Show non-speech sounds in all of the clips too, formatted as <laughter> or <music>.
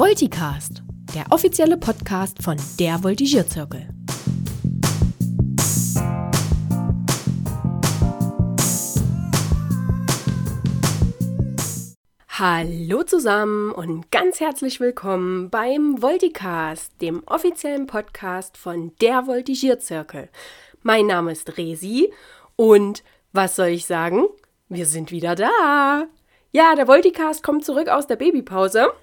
Volticast, der offizielle Podcast von der Voltigierzirkel. Hallo zusammen und ganz herzlich willkommen beim Volticast, dem offiziellen Podcast von der Voltigierzirkel. Mein Name ist Resi und was soll ich sagen? Wir sind wieder da. Ja, der Volticast kommt zurück aus der Babypause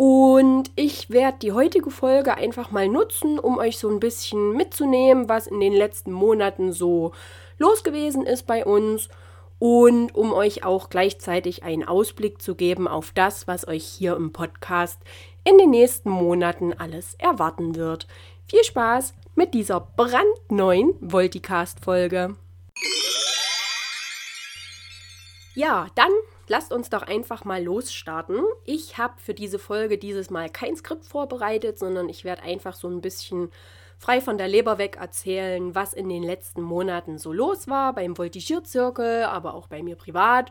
und ich werde die heutige Folge einfach mal nutzen, um euch so ein bisschen mitzunehmen, was in den letzten Monaten so los gewesen ist bei uns und um euch auch gleichzeitig einen Ausblick zu geben auf das, was euch hier im Podcast in den nächsten Monaten alles erwarten wird. Viel Spaß mit dieser brandneuen Volticast-Folge. Ja, dann lasst uns doch einfach mal losstarten. Ich habe für diese Folge dieses Mal kein Skript vorbereitet, sondern ich werde einfach so ein bisschen frei von der Leber weg erzählen, was in den letzten Monaten so los war beim Voltigierzirkel, aber auch bei mir privat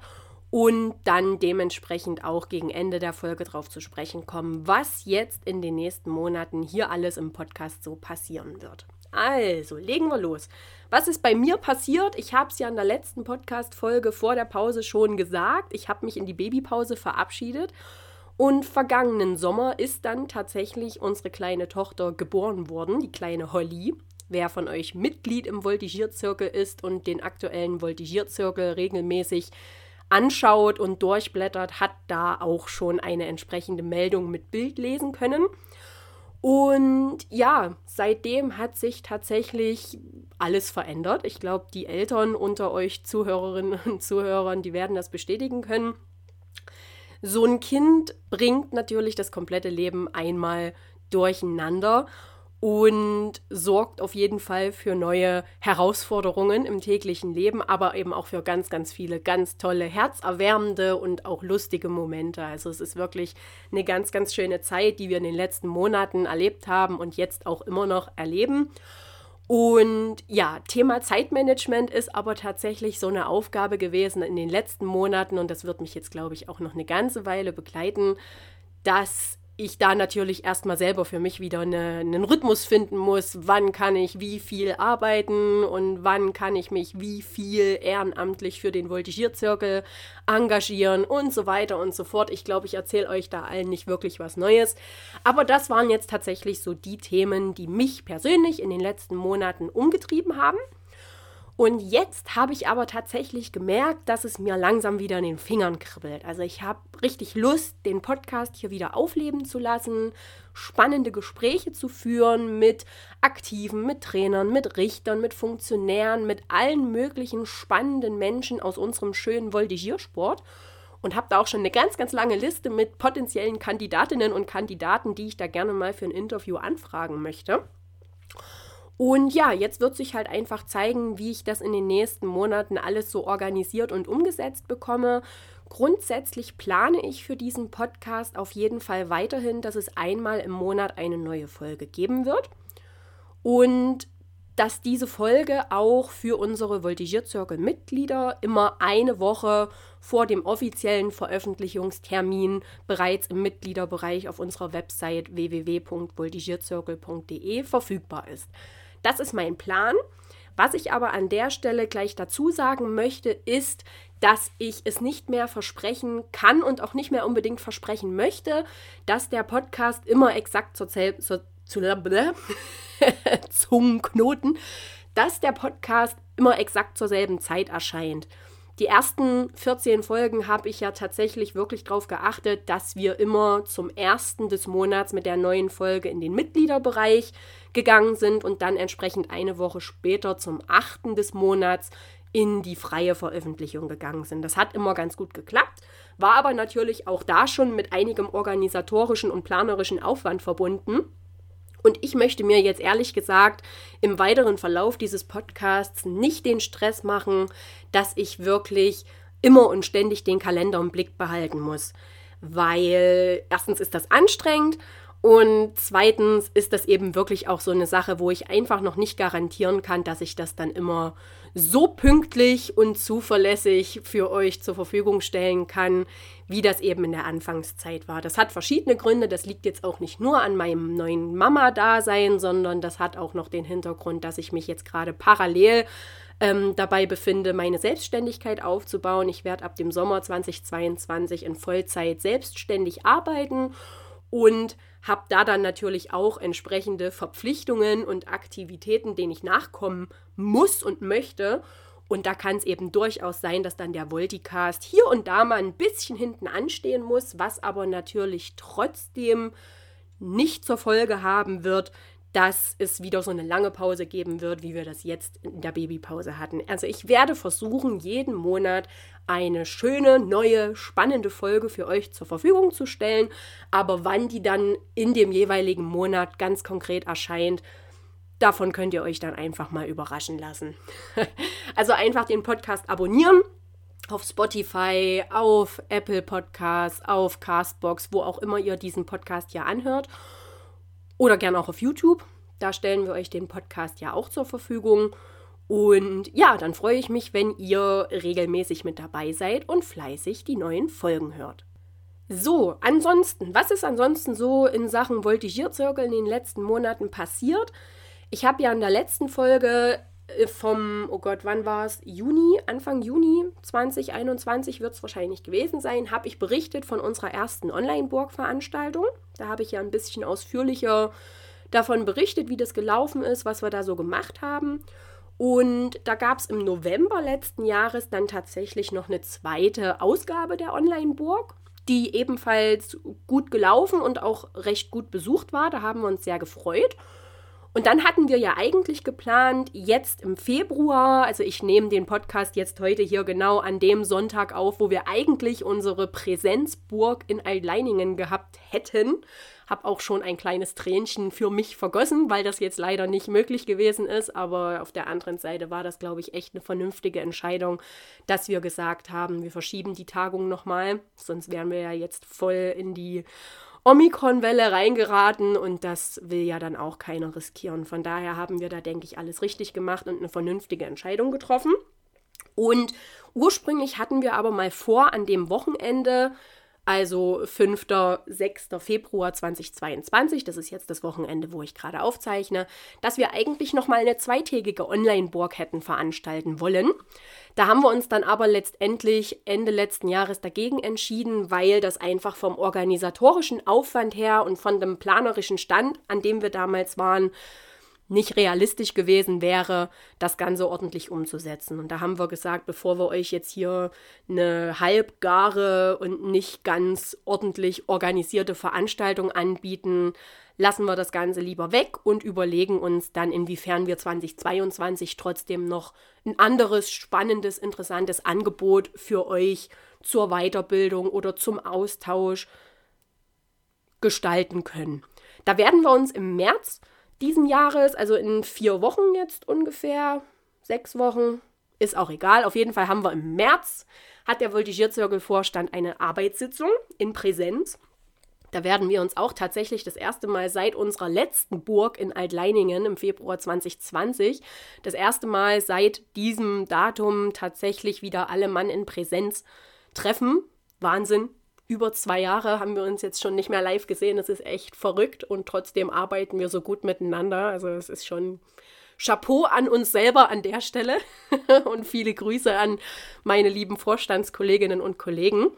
und dann dementsprechend auch gegen Ende der Folge drauf zu sprechen kommen, was jetzt in den nächsten Monaten hier alles im Podcast so passieren wird. Also, legen wir los. Was ist bei mir passiert? Ich habe es ja in der letzten Podcast-Folge vor der Pause schon gesagt. Ich habe mich in die Babypause verabschiedet und vergangenen Sommer ist dann tatsächlich unsere kleine Tochter geboren worden, die kleine Holly. Wer von euch Mitglied im Voltigierzirkel ist und den aktuellen Voltigierzirkel regelmäßig anschaut und durchblättert, hat da auch schon eine entsprechende Meldung mit Bild lesen können. Und ja, seitdem hat sich tatsächlich alles verändert. Ich glaube, die Eltern unter euch Zuhörerinnen und Zuhörern, die werden das bestätigen können. So ein Kind bringt natürlich das komplette Leben einmal durcheinander und sorgt auf jeden Fall für neue Herausforderungen im täglichen Leben, aber eben auch für ganz, ganz viele ganz tolle, herzerwärmende und auch lustige Momente. Also es ist wirklich eine ganz, ganz schöne Zeit, die wir in den letzten Monaten erlebt haben und jetzt auch immer noch erleben. Und ja, Thema Zeitmanagement ist aber tatsächlich so eine Aufgabe gewesen in den letzten Monaten und das wird mich jetzt, glaube ich, auch noch eine ganze Weile begleiten, dass ich da natürlich erstmal selber für mich wieder eine, einen Rhythmus finden muss, wann kann ich wie viel arbeiten und wann kann ich mich wie viel ehrenamtlich für den Voltigierzirkel engagieren und so weiter und so fort. Ich glaube, ich erzähle euch da allen nicht wirklich was Neues. Aber das waren jetzt tatsächlich so die Themen, die mich persönlich in den letzten Monaten umgetrieben haben. Und jetzt habe ich aber tatsächlich gemerkt, dass es mir langsam wieder in den Fingern kribbelt. Also ich habe richtig Lust, den Podcast hier wieder aufleben zu lassen, spannende Gespräche zu führen mit Aktiven, mit Trainern, mit Richtern, mit Funktionären, mit allen möglichen spannenden Menschen aus unserem schönen Voltigiersport und habe da auch schon eine ganz, ganz lange Liste mit potenziellen Kandidatinnen und Kandidaten, die ich da gerne mal für ein Interview anfragen möchte. Und ja, jetzt wird sich halt einfach zeigen, wie ich das in den nächsten Monaten alles so organisiert und umgesetzt bekomme. Grundsätzlich plane ich für diesen Podcast auf jeden Fall weiterhin, dass es einmal im Monat eine neue Folge geben wird. Und dass diese Folge auch für unsere Voltigierzirkel-Mitglieder immer eine Woche vor dem offiziellen Veröffentlichungstermin bereits im Mitgliederbereich auf unserer Website www.voltigierzirkel.de verfügbar ist. Das ist mein Plan. Was ich aber an der Stelle gleich dazu sagen möchte, ist, dass ich es nicht mehr versprechen kann und auch nicht mehr unbedingt versprechen möchte, dass der Podcast immer exakt zur, zur, zur <laughs> Zungenknoten, dass der Podcast immer exakt zur selben Zeit erscheint. Die ersten 14 Folgen habe ich ja tatsächlich wirklich darauf geachtet, dass wir immer zum ersten des Monats mit der neuen Folge in den Mitgliederbereich gegangen sind und dann entsprechend eine Woche später zum achten des Monats in die freie Veröffentlichung gegangen sind. Das hat immer ganz gut geklappt, war aber natürlich auch da schon mit einigem organisatorischen und planerischen Aufwand verbunden. Und ich möchte mir jetzt ehrlich gesagt im weiteren Verlauf dieses Podcasts nicht den Stress machen, dass ich wirklich immer und ständig den Kalender im Blick behalten muss. Weil erstens ist das anstrengend Und zweitens ist das eben wirklich auch so eine Sache, wo ich einfach noch nicht garantieren kann, dass ich das dann immer so pünktlich und zuverlässig für euch zur Verfügung stellen kann, wie das eben in der Anfangszeit war. Das hat verschiedene Gründe. Das liegt jetzt auch nicht nur an meinem neuen Mama-Dasein, sondern das hat auch noch den Hintergrund, dass ich mich jetzt gerade parallel ähm, dabei befinde, meine Selbstständigkeit aufzubauen. Ich werde ab dem Sommer 2022 in Vollzeit selbstständig arbeiten und habe da dann natürlich auch entsprechende Verpflichtungen und Aktivitäten, denen ich nachkommen muss und möchte. Und da kann es eben durchaus sein, dass dann der Volticast hier und da mal ein bisschen hinten anstehen muss, was aber natürlich trotzdem nicht zur Folge haben wird, dass es wieder so eine lange Pause geben wird, wie wir das jetzt in der Babypause hatten. Also ich werde versuchen, jeden Monat eine schöne, neue, spannende Folge für euch zur Verfügung zu stellen. Aber wann die dann in dem jeweiligen Monat ganz konkret erscheint, davon könnt ihr euch dann einfach mal überraschen lassen. <laughs> also einfach den Podcast abonnieren auf Spotify, auf Apple Podcasts, auf Castbox, wo auch immer ihr diesen Podcast ja anhört. Oder gerne auch auf YouTube. Da stellen wir euch den Podcast ja auch zur Verfügung. Und ja, dann freue ich mich, wenn ihr regelmäßig mit dabei seid und fleißig die neuen Folgen hört. So, ansonsten, was ist ansonsten so in Sachen Voltigierzirkel in den letzten Monaten passiert? Ich habe ja in der letzten Folge vom, oh Gott, wann war es? Juni, Anfang Juni 2021 wird es wahrscheinlich gewesen sein, habe ich berichtet von unserer ersten Online-Burg-Veranstaltung. Da habe ich ja ein bisschen ausführlicher davon berichtet, wie das gelaufen ist, was wir da so gemacht haben. Und da gab es im November letzten Jahres dann tatsächlich noch eine zweite Ausgabe der Online-Burg, die ebenfalls gut gelaufen und auch recht gut besucht war. Da haben wir uns sehr gefreut. Und dann hatten wir ja eigentlich geplant, jetzt im Februar, also ich nehme den Podcast jetzt heute hier genau an dem Sonntag auf, wo wir eigentlich unsere Präsenzburg in Altleiningen gehabt hätten. Habe auch schon ein kleines Tränchen für mich vergossen, weil das jetzt leider nicht möglich gewesen ist. Aber auf der anderen Seite war das, glaube ich, echt eine vernünftige Entscheidung, dass wir gesagt haben, wir verschieben die Tagung nochmal. Sonst wären wir ja jetzt voll in die Omikron-Welle reingeraten und das will ja dann auch keiner riskieren. Von daher haben wir da, denke ich, alles richtig gemacht und eine vernünftige Entscheidung getroffen. Und ursprünglich hatten wir aber mal vor, an dem Wochenende also 5. 6. Februar 2022, das ist jetzt das Wochenende, wo ich gerade aufzeichne, dass wir eigentlich nochmal eine zweitägige Online-Burg hätten veranstalten wollen. Da haben wir uns dann aber letztendlich Ende letzten Jahres dagegen entschieden, weil das einfach vom organisatorischen Aufwand her und von dem planerischen Stand, an dem wir damals waren, nicht realistisch gewesen wäre, das Ganze ordentlich umzusetzen. Und da haben wir gesagt, bevor wir euch jetzt hier eine halbgare und nicht ganz ordentlich organisierte Veranstaltung anbieten, lassen wir das Ganze lieber weg und überlegen uns dann, inwiefern wir 2022 trotzdem noch ein anderes, spannendes, interessantes Angebot für euch zur Weiterbildung oder zum Austausch gestalten können. Da werden wir uns im März diesen Jahres, also in vier Wochen jetzt ungefähr, sechs Wochen, ist auch egal. Auf jeden Fall haben wir im März, hat der Voltigierzirkelvorstand eine Arbeitssitzung in Präsenz. Da werden wir uns auch tatsächlich das erste Mal seit unserer letzten Burg in Altleiningen im Februar 2020, das erste Mal seit diesem Datum tatsächlich wieder alle Mann in Präsenz treffen. Wahnsinn, über zwei Jahre haben wir uns jetzt schon nicht mehr live gesehen. Das ist echt verrückt und trotzdem arbeiten wir so gut miteinander. Also es ist schon Chapeau an uns selber an der Stelle <laughs> und viele Grüße an meine lieben Vorstandskolleginnen und Kollegen.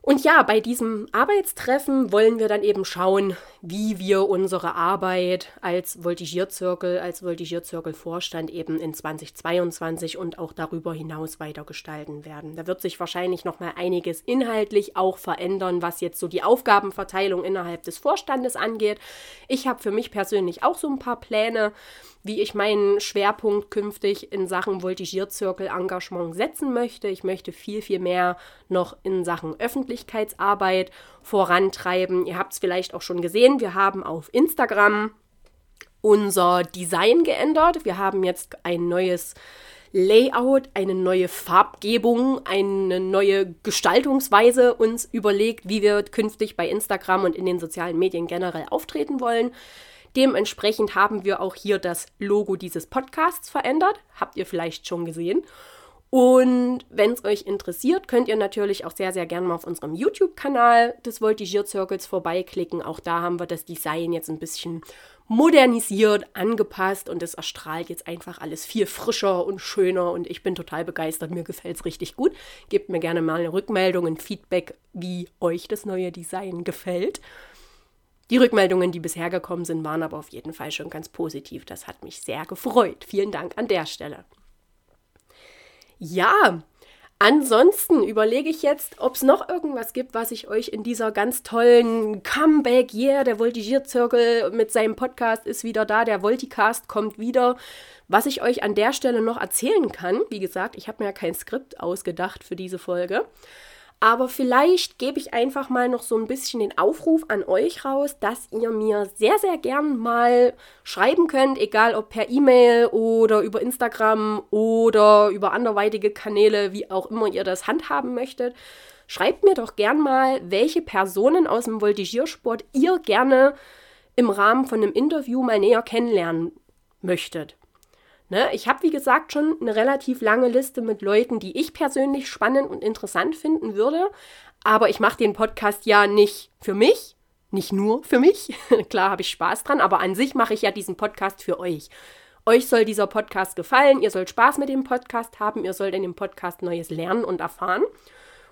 Und ja, bei diesem Arbeitstreffen wollen wir dann eben schauen, wie wir unsere Arbeit als Voltigierzirkel, als Voltigierzirkelvorstand eben in 2022 und auch darüber hinaus weiter gestalten werden. Da wird sich wahrscheinlich noch mal einiges inhaltlich auch verändern, was jetzt so die Aufgabenverteilung innerhalb des Vorstandes angeht. Ich habe für mich persönlich auch so ein paar Pläne, wie ich meinen Schwerpunkt künftig in Sachen Voltigierzirkel-Engagement setzen möchte. Ich möchte viel, viel mehr noch in Sachen Öffentlichkeitsarbeit vorantreiben. Ihr habt es vielleicht auch schon gesehen, wir haben auf Instagram unser Design geändert. Wir haben jetzt ein neues Layout, eine neue Farbgebung, eine neue Gestaltungsweise uns überlegt, wie wir künftig bei Instagram und in den sozialen Medien generell auftreten wollen. Dementsprechend haben wir auch hier das Logo dieses Podcasts verändert. Habt ihr vielleicht schon gesehen. Und wenn es euch interessiert, könnt ihr natürlich auch sehr, sehr gerne mal auf unserem YouTube-Kanal des Voltigier Circles vorbeiklicken. Auch da haben wir das Design jetzt ein bisschen modernisiert, angepasst und es erstrahlt jetzt einfach alles viel frischer und schöner und ich bin total begeistert. Mir gefällt es richtig gut. Gebt mir gerne mal eine Rückmeldung, ein Feedback, wie euch das neue Design gefällt. Die Rückmeldungen, die bisher gekommen sind, waren aber auf jeden Fall schon ganz positiv. Das hat mich sehr gefreut. Vielen Dank an der Stelle. Ja, Ansonsten überlege ich jetzt, ob es noch irgendwas gibt, was ich euch in dieser ganz tollen Comeback, yeah, der Voltigier-Zirkel mit seinem Podcast ist wieder da, der Volticast kommt wieder, was ich euch an der Stelle noch erzählen kann. Wie gesagt, ich habe mir ja kein Skript ausgedacht für diese Folge. Aber vielleicht gebe ich einfach mal noch so ein bisschen den Aufruf an euch raus, dass ihr mir sehr, sehr gern mal schreiben könnt, egal ob per E-Mail oder über Instagram oder über anderweitige Kanäle, wie auch immer ihr das handhaben möchtet. Schreibt mir doch gern mal, welche Personen aus dem Voltigiersport ihr gerne im Rahmen von einem Interview mal näher kennenlernen möchtet. Ne? Ich habe, wie gesagt, schon eine relativ lange Liste mit Leuten, die ich persönlich spannend und interessant finden würde. Aber ich mache den Podcast ja nicht für mich, nicht nur für mich. <laughs> Klar habe ich Spaß dran, aber an sich mache ich ja diesen Podcast für euch. Euch soll dieser Podcast gefallen, ihr sollt Spaß mit dem Podcast haben, ihr sollt in dem Podcast Neues lernen und erfahren.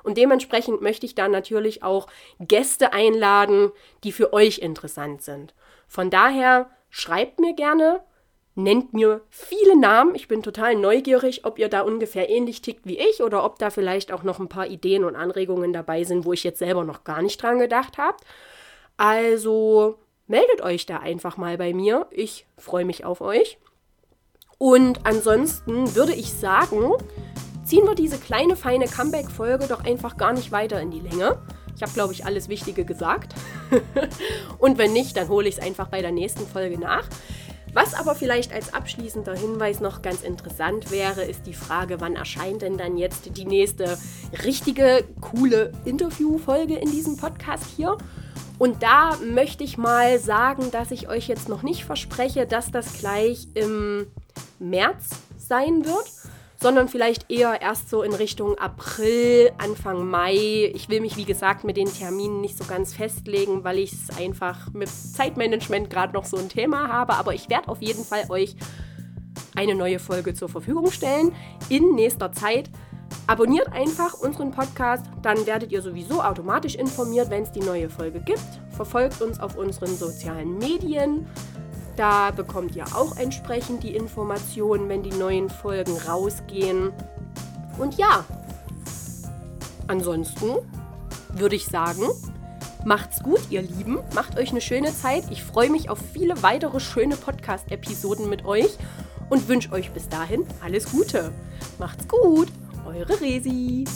Und dementsprechend möchte ich da natürlich auch Gäste einladen, die für euch interessant sind. Von daher schreibt mir gerne, nennt mir viele Namen. Ich bin total neugierig, ob ihr da ungefähr ähnlich tickt wie ich oder ob da vielleicht auch noch ein paar Ideen und Anregungen dabei sind, wo ich jetzt selber noch gar nicht dran gedacht habe. Also meldet euch da einfach mal bei mir. Ich freue mich auf euch. Und ansonsten würde ich sagen, ziehen wir diese kleine, feine Comeback-Folge doch einfach gar nicht weiter in die Länge. Ich habe, glaube ich, alles Wichtige gesagt. <laughs> und wenn nicht, dann hole ich es einfach bei der nächsten Folge nach. Was aber vielleicht als abschließender Hinweis noch ganz interessant wäre, ist die Frage, wann erscheint denn dann jetzt die nächste richtige, coole Interviewfolge in diesem Podcast hier? Und da möchte ich mal sagen, dass ich euch jetzt noch nicht verspreche, dass das gleich im März sein wird sondern vielleicht eher erst so in Richtung April, Anfang Mai. Ich will mich, wie gesagt, mit den Terminen nicht so ganz festlegen, weil ich es einfach mit Zeitmanagement gerade noch so ein Thema habe. Aber ich werde auf jeden Fall euch eine neue Folge zur Verfügung stellen in nächster Zeit. Abonniert einfach unseren Podcast, dann werdet ihr sowieso automatisch informiert, wenn es die neue Folge gibt. Verfolgt uns auf unseren sozialen Medien. Da bekommt ihr auch entsprechend die Informationen, wenn die neuen Folgen rausgehen. Und ja, ansonsten würde ich sagen, macht's gut, ihr Lieben. Macht euch eine schöne Zeit. Ich freue mich auf viele weitere schöne Podcast-Episoden mit euch und wünsche euch bis dahin alles Gute. Macht's gut, eure Resi.